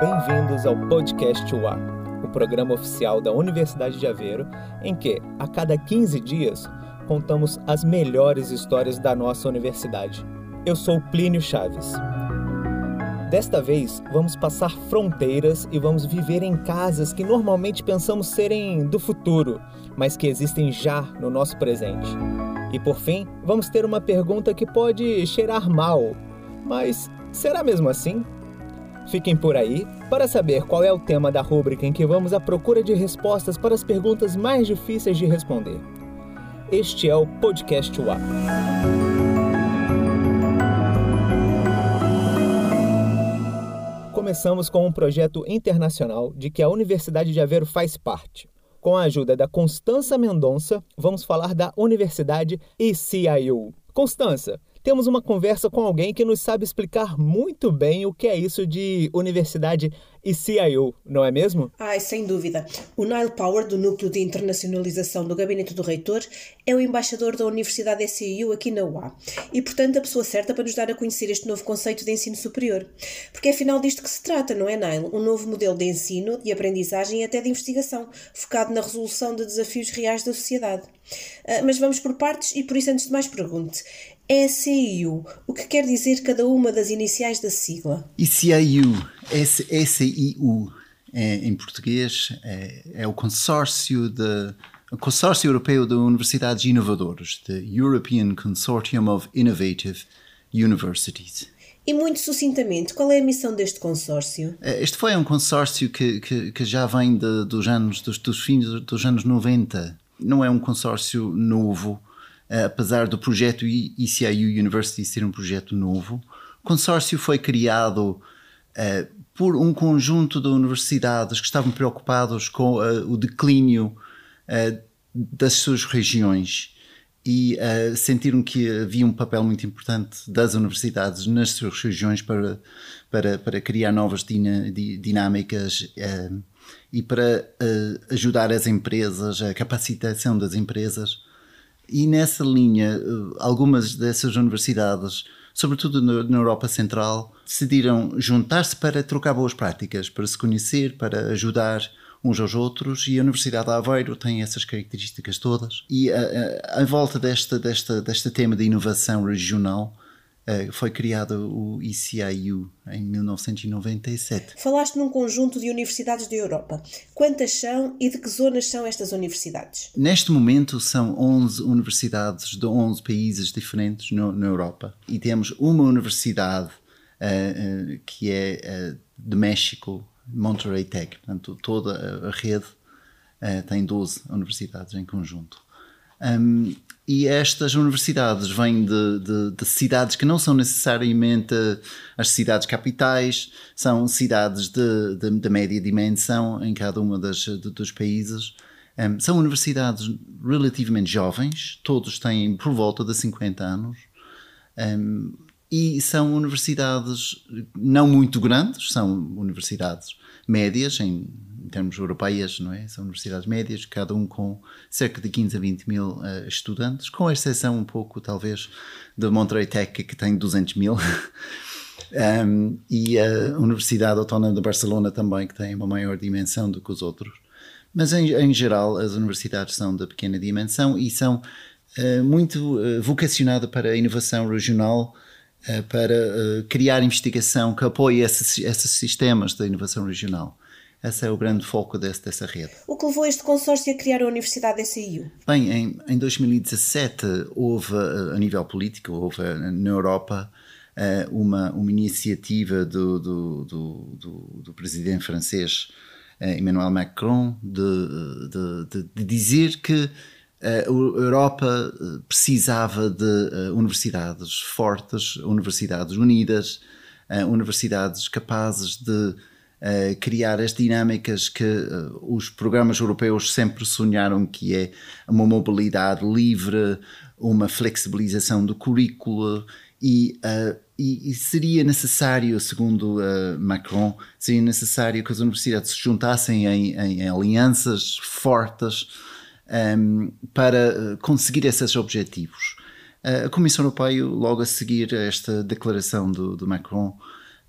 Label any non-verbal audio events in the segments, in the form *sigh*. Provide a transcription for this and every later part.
Bem-vindos ao podcast UA, o programa oficial da Universidade de Aveiro, em que, a cada 15 dias, contamos as melhores histórias da nossa universidade. Eu sou Plínio Chaves. Desta vez, vamos passar fronteiras e vamos viver em casas que normalmente pensamos serem do futuro, mas que existem já no nosso presente. E por fim, vamos ter uma pergunta que pode cheirar mal, mas será mesmo assim? Fiquem por aí para saber qual é o tema da rúbrica em que vamos à procura de respostas para as perguntas mais difíceis de responder. Este é o Podcast UA. Começamos com um projeto internacional de que a Universidade de Aveiro faz parte. Com a ajuda da Constança Mendonça, vamos falar da Universidade ECIU. Constança, temos uma conversa com alguém que nos sabe explicar muito bem o que é isso de universidade e CIO, não é mesmo? Ai, sem dúvida. O Nile Power, do Núcleo de Internacionalização do Gabinete do Reitor, é o embaixador da Universidade SCIU aqui na UA e, portanto, a pessoa certa para nos dar a conhecer este novo conceito de ensino superior. Porque é afinal disto que se trata, não é, Nile? Um novo modelo de ensino, de aprendizagem e até de investigação, focado na resolução de desafios reais da sociedade. Uh, mas vamos por partes e, por isso, antes de mais, pergunte: ECIU. O que quer dizer cada uma das iniciais da sigla? ECIU, ECIU é, em português, é, é o consórcio de o Consórcio Europeu de Universidades Inovadoras, the European Consortium of Innovative Universities. E muito sucintamente, qual é a missão deste consórcio? É, este foi um consórcio que, que, que já vem de, dos anos dos, dos fins dos anos 90. Não é um consórcio novo, apesar do projeto ECIU University ser um projeto novo. O consórcio foi criado uh, por um conjunto de universidades que estavam preocupados com uh, o declínio das suas regiões e sentiram que havia um papel muito importante das universidades nas suas regiões para, para, para criar novas dinâmicas e para ajudar as empresas, a capacitação das empresas e nessa linha, eh, algumas dessas universidades, sobretudo na Europa Central, decidiram juntar-se para trocar boas práticas, para se conhecer, para ajudar uns aos outros e a Universidade de Aveiro tem essas características todas. E a, eh, eh, volta desta, desta, deste tema de inovação regional, Uh, foi criado o ECIU em 1997. Falaste num conjunto de universidades da Europa. Quantas são e de que zonas são estas universidades? Neste momento são 11 universidades de 11 países diferentes no, na Europa. E temos uma universidade uh, uh, que é de México, Monterrey Tech. Portanto, toda a rede tem 12 universidades em conjunto. Um, e estas universidades vêm de, de, de, cidades que não são necessariamente as cidades capitais, são cidades de, de, média dimensão em cada das, dos países. Um, são universidades relativamente jovens, todos têm por volta de 50 anos. Um, e são universidades não muito grandes, são universidades médias em em termos europeias, não é? São universidades médias, cada um com cerca de 15 a 20 mil uh, estudantes, com exceção um pouco, talvez, da Monterey Tech, que tem 200 mil. *laughs* um, e a Universidade Autónoma de Barcelona também, que tem uma maior dimensão do que os outros. Mas, em, em geral, as universidades são de pequena dimensão e são uh, muito uh, vocacionadas para a inovação regional, para criar investigação que apoie esses, esses sistemas de inovação regional. Esse é o grande foco desse, dessa rede. O que levou este consórcio a criar a Universidade SIU? Bem, em, em 2017 houve, a nível político, houve na Europa eh, uma, uma iniciativa do, do, do, do, presidente francês eh, Emmanuel Macron de, de, de, de dizer que eh, a Europa precisava de universidades fortes, universidades unidas, universidades capazes de uh, criar as dinâmicas que uh, os programas europeus sempre sonharam, que é uma mobilidade livre, uma flexibilização do currículo e, uh, e, e seria necessário, segundo Macron, seria necessário que as universidades se juntassem em, em, em alianças fortes um, para conseguir esses objetivos. A Comissão Europeia, logo a seguir a esta declaração do, do Macron,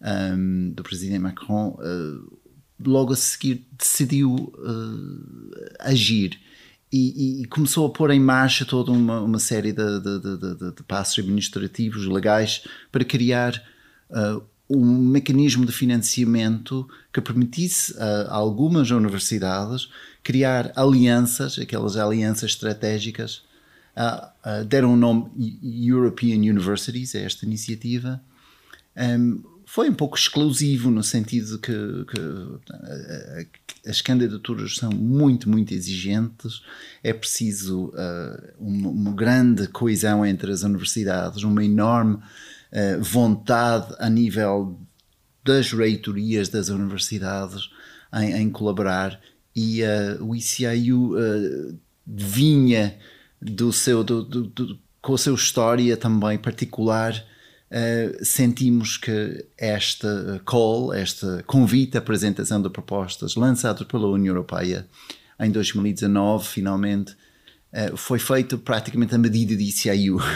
um, do presidente Macron, uh, logo a seguir decidiu uh, agir e, e, começou a pôr em marcha toda uma, uma série de, de, de, de, passos administrativos legais para criar uh, um mecanismo de financiamento que permitisse a algumas universidades criar alianças, aquelas alianças estratégicas, uh, uh, deram o nome European Universities a esta iniciativa. Um, foi um pouco exclusivo no sentido que, que, as candidaturas são muito, muito exigentes, é preciso uh, uma, uma, grande coesão entre as universidades, uma enorme uh, vontade a nível das reitorias das universidades em, em colaborar. E uh, o ICIU vinha do seu, do, do, do, com a sua história também particular Uh, sentimos que esta call, este convite à apresentação de propostas lançado pela União Europeia em 2019, finalmente, uh, foi feito praticamente a medida de ICIU. *laughs*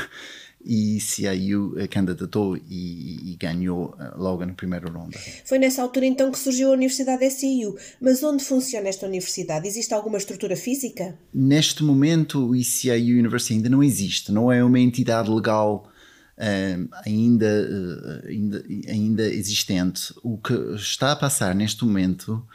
E ICIU candidatou e, e ganhou logo na primeira ronda. Foi nessa altura então que surgiu a Universidade SIU. Mas onde funciona esta universidade? Existe alguma estrutura física? Neste momento, o ICIU University ainda não existe, não é uma entidade legal ainda, uh, ainda, ainda existente. O que está a passar neste momento,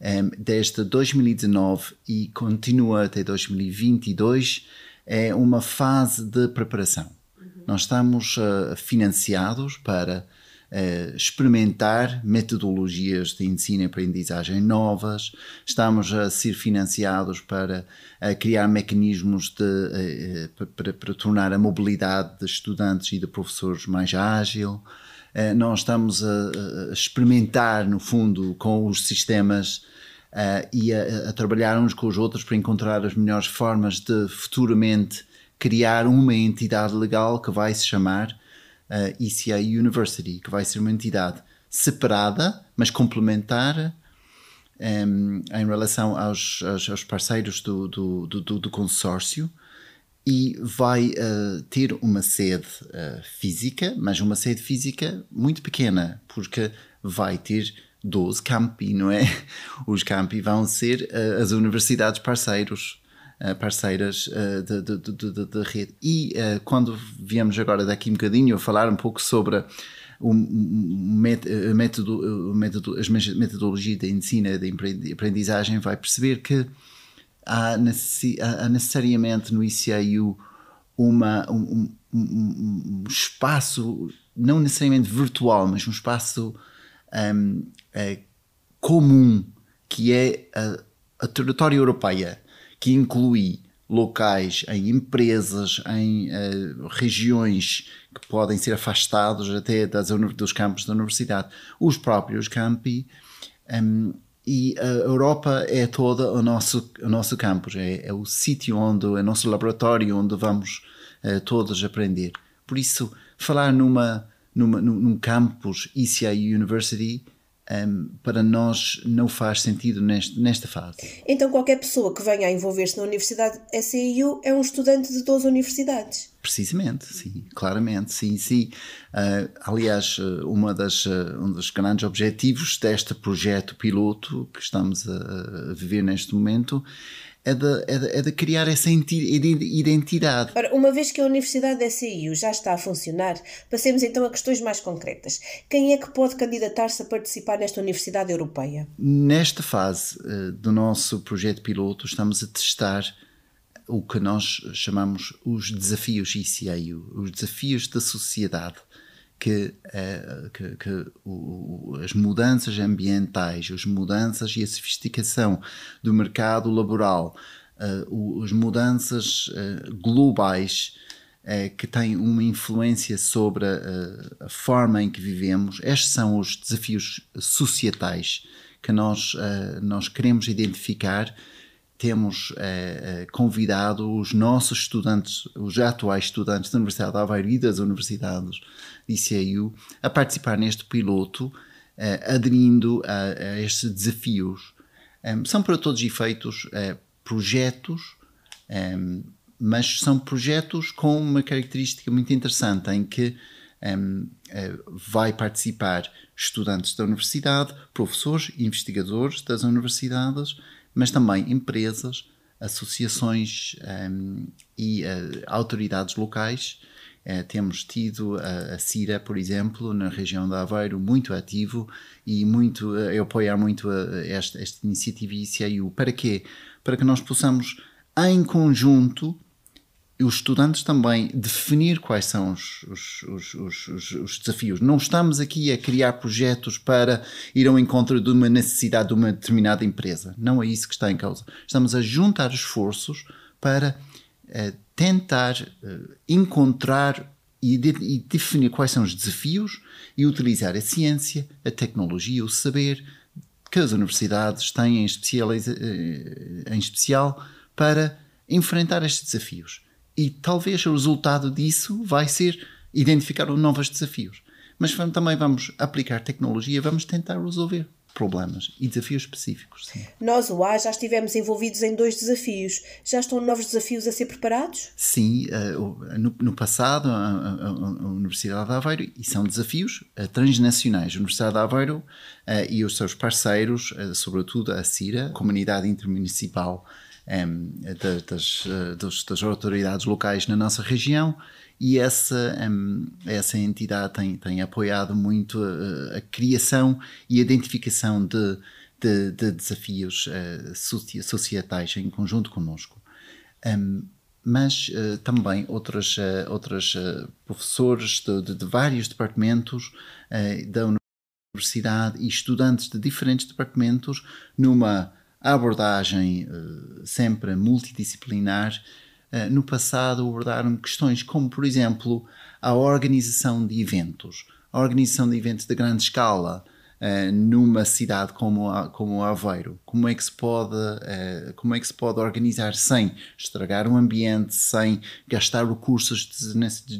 um, desde 2019 e continua até 2022, é uma fase de preparação. Uhum. Nós estamos uh, financiados para uh, experimentar metodologias de ensino e aprendizagem novas, estamos a ser financiados para uh, criar mecanismos de, uh, para, para, tornar a mobilidade de estudantes e de professores mais ágil. nós estamos a, a, experimentar, no fundo, com os sistemas e a, a trabalhar uns com os outros para encontrar as melhores formas de futuramente criar uma entidade legal que vai se chamar uh, ECI University, que vai ser uma entidade separada, mas complementar um, em relação aos, aos, aos parceiros do, do, do, do, consórcio e vai uh, ter uma sede uh, física, mas uma sede física muito pequena, porque vai ter 12 campi, não é? *laughs* Os campi vão ser uh, as universidades parceiros parceiras eh, da rede. E eh, quando viemos agora daqui um bocadinho a falar um pouco sobre o método, método, as metodologias de ensino e de aprendizagem, vai perceber que há, necessariamente no ICIU uma, um, um, um, espaço, não necessariamente virtual, mas um espaço um, é, comum, que é a, a território europeia que inclui locais em empresas, em uh, regiões que podem ser afastados até das, dos campos da universidade, os próprios campi. Um, e a Europa é toda o nosso, o nosso campus, é, é o sítio onde, é o nosso laboratório onde vamos uh, todos aprender. Por isso, falar numa, numa, num campus ECI University um, para nós não faz sentido neste, nesta fase. Então, qualquer pessoa que venha a envolver-se na Universidade SEIU é um estudante de 12 universidades? Precisamente, sim, claramente, sim, sim. Uh, aliás, uma das, um dos grandes objetivos deste projeto piloto que estamos a, a viver neste momento é de, é, de, é de, criar essa identidade. Ora, uma vez que a Universidade da SIU já está a funcionar, passemos então a questões mais concretas. Quem é que pode candidatar-se a participar nesta Universidade Europeia? Nesta fase uh, do nosso projeto piloto, estamos a testar o que nós chamamos os desafios ICIU, os desafios da sociedade que, é, que, que o, as mudanças ambientais, as mudanças e a sofisticação do mercado laboral, uh, as mudanças uh, globais uh, que têm uma influência sobre a, a, forma em que vivemos, estes são os desafios societais que nós, nós queremos identificar temos eh, convidado os nossos estudantes, os atuais estudantes da Universidade de Aveiro e das universidades de ICEU a participar neste piloto, eh, aderindo a, a, estes desafios. Um, são para todos os efeitos eh, projetos Um, mas são projetos com uma característica muito interessante em que um, eh, vai participar estudantes da universidade, professores, investigadores das universidades, mas também empresas, associações um, e uh, autoridades locais. Uh, temos tido a, a CIRA, por exemplo, na região de Aveiro, muito ativo e muito, uh, apoiar muito esta, esta iniciativa ICIU. Para quê? Para que nós possamos, em conjunto, os estudantes também definir quais são os, os, os, os, desafios. Não estamos aqui a criar projetos para ir ao encontro de uma necessidade de uma determinada empresa. Não é isso que está em causa. Estamos a juntar esforços para uh, tentar uh, encontrar e, de, e definir quais são os desafios e utilizar a ciência, a tecnologia, o saber que as universidades têm em eh, em especial para enfrentar estes desafios e talvez o resultado disso vai ser identificar novos desafios. Mas também vamos aplicar tecnologia, vamos tentar resolver problemas e desafios específicos. Sim. Nós, o A, já estivemos envolvidos em dois desafios. Já estão novos desafios a ser preparados? Sim, uh, no, passado, a, Universidade de Aveiro, e são desafios uh, transnacionais. A Universidade de Aveiro uh, e os seus parceiros, sobretudo a CIRA, Comunidade Intermunicipal das, das, das, autoridades locais na nossa região e essa, essa entidade tem, tem apoiado muito a, a criação e identificação de, de, de desafios uh, societais em conjunto conosco. Um, mas uh, também outras, uh, outras professores de, de, de, vários departamentos da universidade e estudantes de diferentes departamentos numa abordagem uh, sempre multidisciplinar, uh, no passado abordaram questões como, por exemplo, a organização de eventos, a organização de eventos de grande escala, Uh, numa cidade como, como Aveiro? Como é, que se pode, como é que se pode organizar sem estragar o ambiente, sem gastar recursos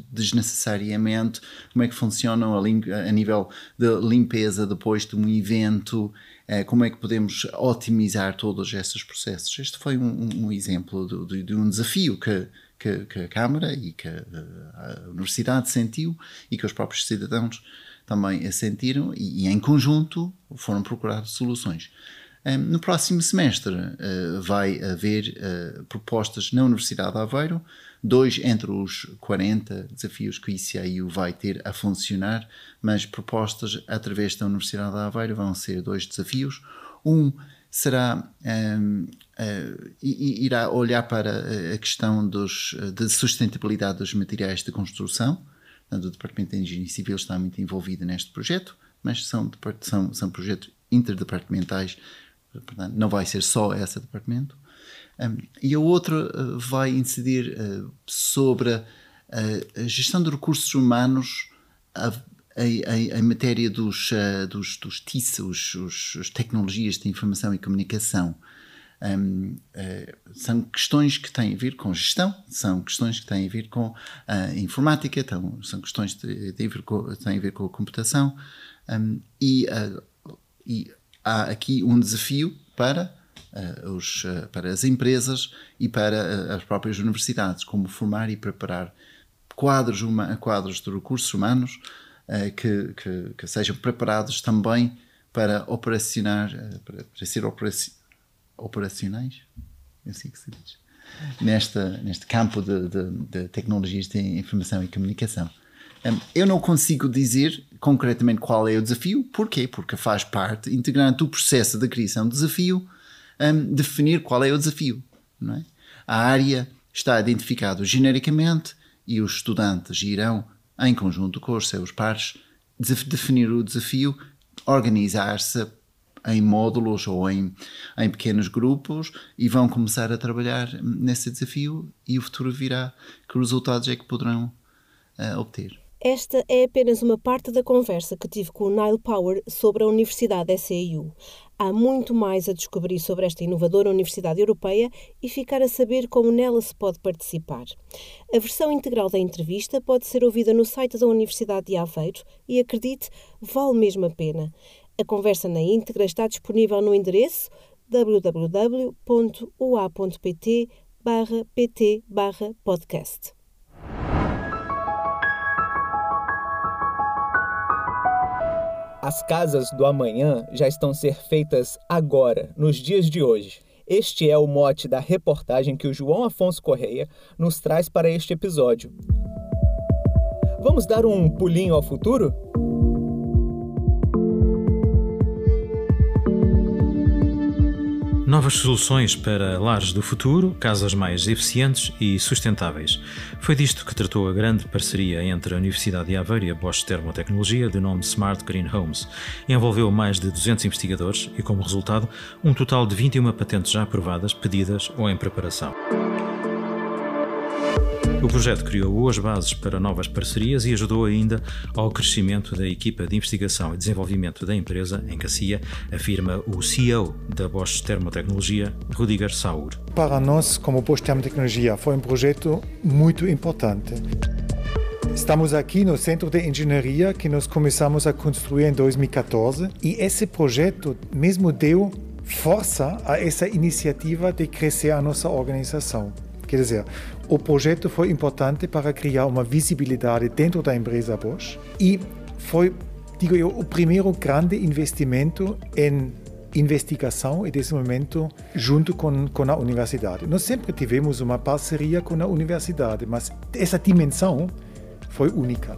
desnecessariamente? Como é que funcionam a, a nível de limpeza depois de um evento? Uh, como é que podemos otimizar todos esses processos? Este foi um, um exemplo de, um desafio que, que, que, a Câmara e que a, a Universidade sentiu e que os próprios cidadãos também sentiram e, e em conjunto foram procurar soluções. Um, no próximo semestre vai haver propostas na Universidade de Aveiro, dois entre os 40 desafios que o ICIU vai ter a funcionar, mas propostas através da Universidade de Aveiro vão ser dois desafios. Um será um, uh, eh, irá olhar para a questão dos, de sustentabilidade dos materiais de construção, o Departamento de Engenharia Civil está muito envolvido neste projeto, mas são, são, são projetos interdepartamentais, portanto, não vai ser só esse departamento. Um, e a outra uh, vai incidir uh, sobre a, a, gestão de recursos humanos em matéria dos, uh, dos, dos TIC, os, os, as tecnologias de informação e comunicação. Um, eh, são questões que têm a ver com gestão, são questões que têm a ver com a informática, então, são questões que têm a ver com, a, a computação um, e, e, há aqui um desafio para, os, para as empresas e para as próprias universidades, como formar e preparar quadros, uma, quadros de recursos humanos que, que, que, sejam preparados também para operacionar, para, para ser operacionais operacionais, é assim que se diz, nesta, neste campo de, de, de tecnologias de informação e comunicação. Eu não consigo dizer concretamente qual é o desafio, porquê? Porque faz parte integrante do processo de criação de desafio um, definir qual é o desafio. Não é? A área está identificada genericamente e os estudantes irão, em conjunto com os seus pares, definir o desafio, organizar-se em módulos ou em, em pequenos grupos e vão começar a trabalhar nesse desafio e o futuro virá. Que resultados é que poderão uh, obter? Esta é apenas uma parte da conversa que tive com o Nile Power sobre a Universidade SEU. Há muito mais a descobrir sobre esta inovadora Universidade Europeia e ficar a saber como nela se pode participar. A versão integral da entrevista pode ser ouvida no site da Universidade de Aveiro e, acredite, vale mesmo a pena. A conversa na íntegra está disponível no endereço www.ua.pt As casas do amanhã já estão ser feitas agora, nos dias de hoje. Este é o mote da reportagem que o João Afonso Correia nos traz para este episódio. Vamos dar um pulinho ao futuro? Novas soluções para lares do futuro, casas mais eficientes e sustentáveis. Foi disto que tratou a grande parceria entre a Universidade de Aveiro e a Bosch Termotecnologia, de nome Smart Green Homes. Envolveu mais de 200 investigadores e, como resultado, um total de 21 patentes já aprovadas, pedidas ou em preparação. O projeto criou as bases para novas parcerias e ajudou ainda ao crescimento da equipa de investigação e desenvolvimento da empresa, em Cacia, afirma o CEO da Bosch Termotecnologia, Rudiger Saur. Para nós, como Bosch Termotecnologia, foi um projeto muito importante. Estamos aqui no Centro de Engenharia que nós começamos a construir em 2014 e esse projeto mesmo deu força a essa iniciativa de crescer a nossa organização. Quer dizer, o projeto foi importante para criar uma visibilidade dentro da empresa Bosch e foi, digo eu, o primeiro grande investimento em investigação e desenvolvimento junto com, com a universidade. Nós sempre tivemos uma parceria com a universidade, mas essa dimensão foi única.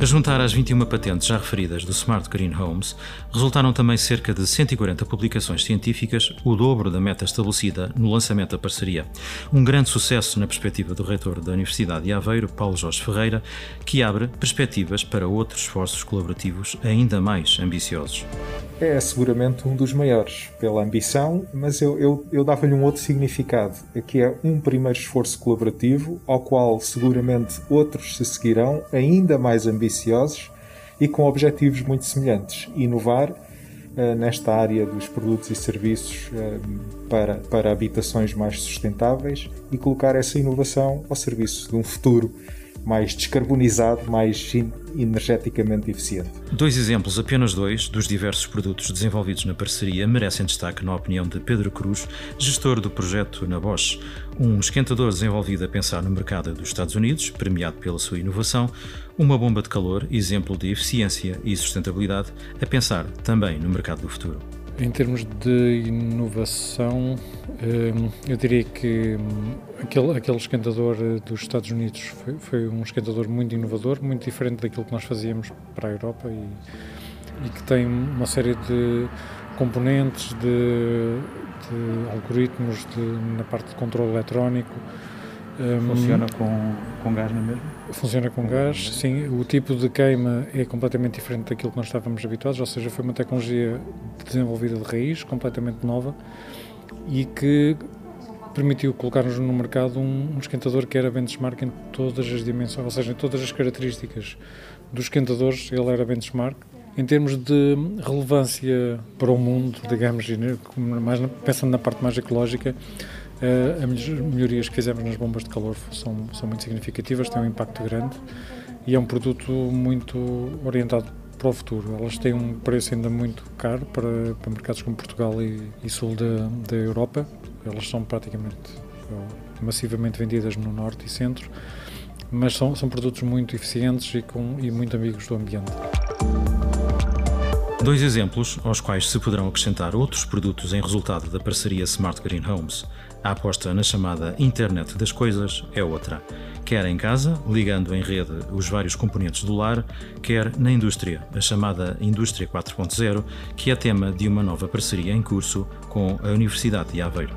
A juntar às 21 patentes já referidas do Smart Green Homes, resultaram também cerca de 140 publicações científicas, o dobro da meta estabelecida no lançamento da parceria. Um grande sucesso na perspectiva do reitor da Universidade de Aveiro, Paulo Jorge Ferreira, que abre perspectivas para outros esforços colaborativos ainda mais ambiciosos. É seguramente um dos maiores pela ambição, mas eu, eu, eu dava-lhe um outro significado, que é um primeiro esforço colaborativo, ao qual seguramente outros se seguirão, ainda mais ambiciosos ambiciosos e com objetivos muito semelhantes. Inovar uh, nesta área dos produtos e serviços uh, para, para habitações mais sustentáveis e colocar essa inovação ao serviço de um futuro mais descarbonizado, mais energeticamente eficiente. Dois exemplos, apenas dois, dos diversos produtos desenvolvidos na parceria merecem destaque na opinião de Pedro Cruz, gestor do projeto na Bosch. Um esquentador desenvolvido a pensar no mercado dos Estados Unidos, premiado pela sua inovação, uma bomba de calor, exemplo de eficiência e sustentabilidade, a pensar também no mercado do futuro. Em termos de inovação, hum, eu diria que hum, aquele, aquele esquentador dos Estados Unidos foi, foi, um esquentador muito inovador, muito diferente daquilo que nós fazíamos para a Europa e, e que tem uma série de componentes, de, de algoritmos de, na parte de controle eletrónico Funciona com, com gás, não é mesmo? Funciona com gás, sim. O tipo de queima é completamente diferente daquilo que nós estávamos habituados, ou seja, foi uma tecnologia desenvolvida de raiz, completamente nova e que permitiu colocar-nos no mercado um, um esquentador que era benchmark em todas as dimensões, ou seja, em todas as características dos esquentadores, ele era benchmark. Em termos de relevância para o mundo, digamos, mais, pensando na parte mais ecológica, as melhorias que fizemos nas bombas de calor são, são muito significativas, têm um impacto grande e é um produto muito orientado para o futuro. Elas têm um preço ainda muito caro para, para mercados como Portugal e, e sul da, da Europa. Elas são praticamente massivamente vendidas no norte e centro, mas são, são produtos muito eficientes e, com, e muito amigos do ambiente. Dois exemplos aos quais se poderão acrescentar outros produtos em resultado da parceria Smart Green Homes. A aposta na chamada Internet das Coisas é outra, quer em casa, ligando em rede os vários componentes do lar, quer na indústria, a chamada Indústria 4.0, que é tema de uma nova parceria em curso com a Universidade de Aveiro.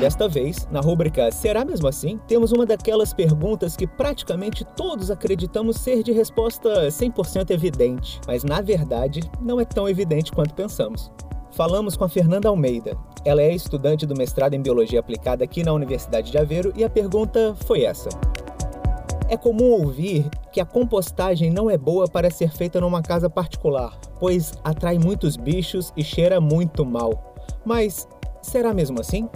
Desta vez, na rubrica Será mesmo assim? temos uma daquelas perguntas que praticamente todos acreditamos ser de resposta 100% evidente, mas na verdade não é tão evidente quanto pensamos. Falamos com a Fernanda Almeida. Ela é estudante do mestrado em Biologia Aplicada aqui na Universidade de Aveiro e a pergunta foi essa: É comum ouvir que a compostagem não é boa para ser feita numa casa particular, pois atrai muitos bichos e cheira muito mal. Mas será mesmo assim?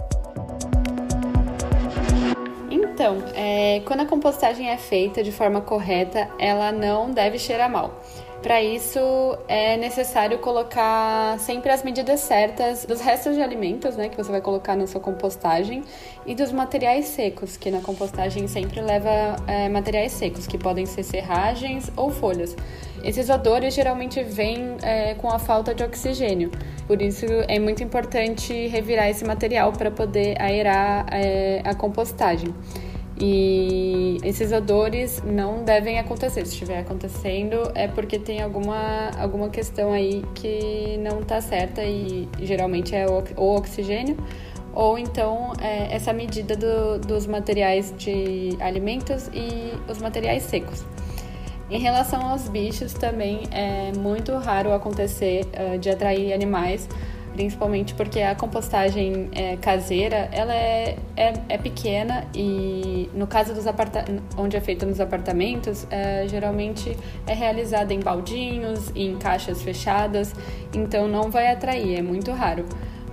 Então, é, quando a compostagem é feita de forma correta, ela não deve cheirar mal. Para isso, é necessário colocar sempre as medidas certas dos restos de alimentos, né, que você vai colocar na sua compostagem, e dos materiais secos, que na compostagem sempre leva é, materiais secos, que podem ser serragens ou folhas. Esses odores geralmente vêm é, com a falta de oxigênio, por isso é muito importante revirar esse material para poder aerar é, a compostagem. E esses odores não devem acontecer. Se estiver acontecendo, é porque tem alguma, alguma questão aí que não está certa e geralmente é o, oxigênio ou então é, essa medida do, dos materiais de alimentos e os materiais secos. Em relação aos bichos, também é muito raro acontecer uh, de atrair animais principalmente porque a compostagem é, caseira ela é, é, é, pequena e no caso dos onde é feito nos apartamentos é, geralmente é realizada em baldinhos e em caixas fechadas então não vai atrair é muito raro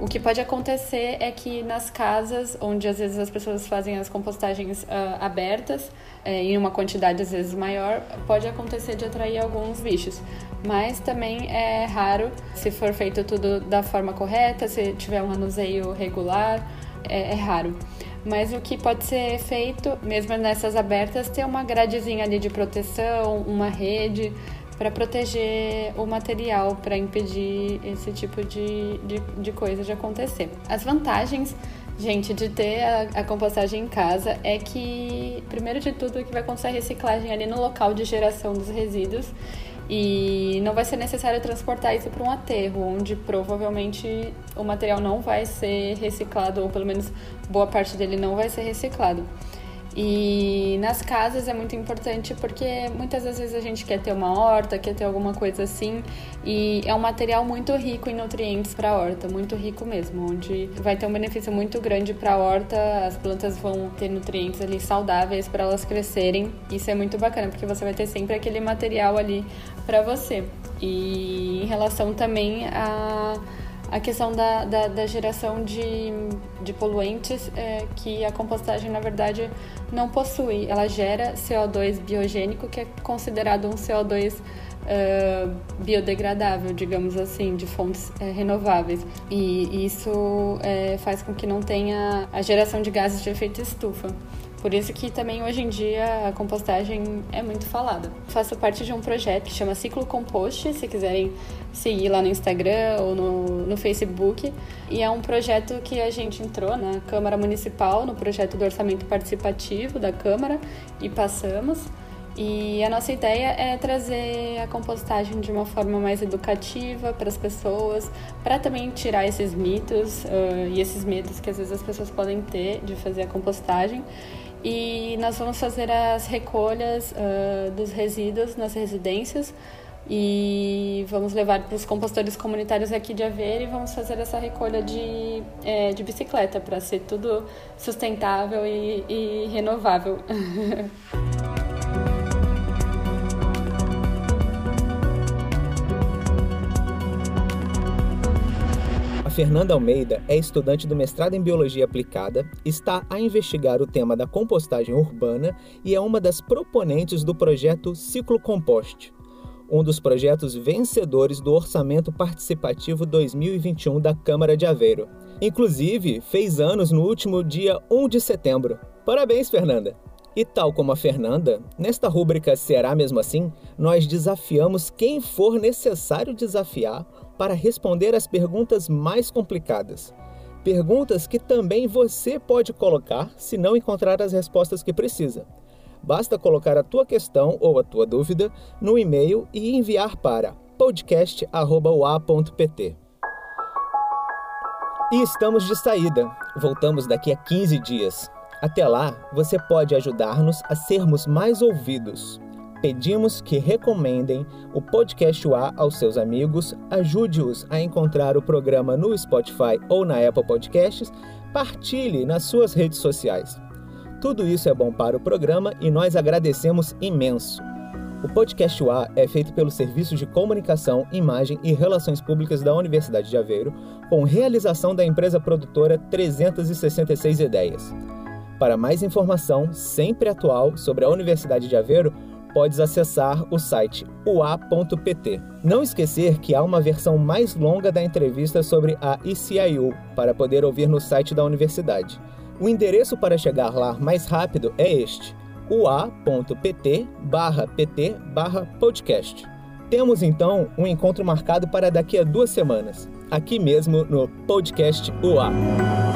o que pode acontecer é que nas casas, onde às vezes as pessoas fazem as compostagens uh, abertas, uh, em uma quantidade às vezes maior, pode acontecer de atrair alguns bichos. Mas também é raro, se for feito tudo da forma correta, se tiver um manuseio regular, é, é raro. Mas o que pode ser feito, mesmo nessas abertas, ter uma gradezinha ali de proteção, uma rede para proteger o material, para impedir esse tipo de, de, de, coisa de acontecer. As vantagens, gente, de ter a, a, compostagem em casa é que, primeiro de tudo, que vai acontecer a reciclagem ali no local de geração dos resíduos e não vai ser necessário transportar isso para um aterro, onde provavelmente o material não vai ser reciclado, ou pelo menos boa parte dele não vai ser reciclado. E nas casas é muito importante porque muitas vezes a gente quer ter uma horta, quer ter alguma coisa assim, e é um material muito rico em nutrientes para a horta, muito rico mesmo, onde vai ter um benefício muito grande para a horta, as plantas vão ter nutrientes ali saudáveis para elas crescerem. Isso é muito bacana porque você vai ter sempre aquele material ali para você. E em relação também a a questão da, da, da geração de, de poluentes é, que a compostagem, na verdade, não possui. Ela gera CO2 biogênico, que é considerado um CO2 uh, biodegradável, digamos assim, de fontes uh, renováveis. E isso uh, faz com que não tenha a geração de gases de efeito estufa. Por isso que também hoje em dia a compostagem é muito falada. Faço parte de um projeto que chama Ciclo Compost, se quiserem seguir lá no Instagram ou no, no Facebook. E é um projeto que a gente entrou na Câmara Municipal, no projeto do orçamento participativo da Câmara, e passamos. E a nossa ideia é trazer a compostagem de uma forma mais educativa para as pessoas, para também tirar esses mitos uh, e esses medos que às vezes as pessoas podem ter de fazer a compostagem. E nós vamos fazer as recolhas uh, dos resíduos nas residências e vamos levar para os compostores comunitários aqui de Aveiro e vamos fazer essa recolha de, é, de bicicleta para ser tudo sustentável e, e renovável. *laughs* Fernanda Almeida é estudante do mestrado em Biologia Aplicada, está a investigar o tema da compostagem urbana e é uma das proponentes do projeto Ciclo Compost, um dos projetos vencedores do Orçamento Participativo 2021 da Câmara de Aveiro. Inclusive, fez anos no último dia 1 de setembro. Parabéns, Fernanda! E tal como a Fernanda, nesta rúbrica Será Mesmo Assim, nós desafiamos quem for necessário desafiar para responder as perguntas mais complicadas. Perguntas que também você pode colocar se não encontrar as respostas que precisa. Basta colocar a tua questão ou a tua dúvida no e-mail e enviar para podcast@ua.pt. E estamos de saída. Voltamos daqui a 15 dias. Até lá, você pode ajudar-nos a sermos mais ouvidos. Pedimos que recomendem o podcast UA aos seus amigos, ajude-os a encontrar o programa no Spotify ou na Apple Podcasts, partilhe nas suas redes sociais. Tudo isso é bom para o programa e nós agradecemos imenso. O podcast UA é feito pelo Serviço de Comunicação, Imagem e Relações Públicas da Universidade de Aveiro, com realização da empresa produtora 366 Ideias. Para mais informação, sempre atual, sobre a Universidade de Aveiro, podes acessar o site ua.pt. Não esquecer que há uma versão mais longa da entrevista sobre a ECIU para poder ouvir no site da universidade. O endereço para chegar lá mais rápido é este: ua.pt pt podcast. Temos então um encontro marcado para daqui a duas semanas, aqui mesmo no Podcast UA.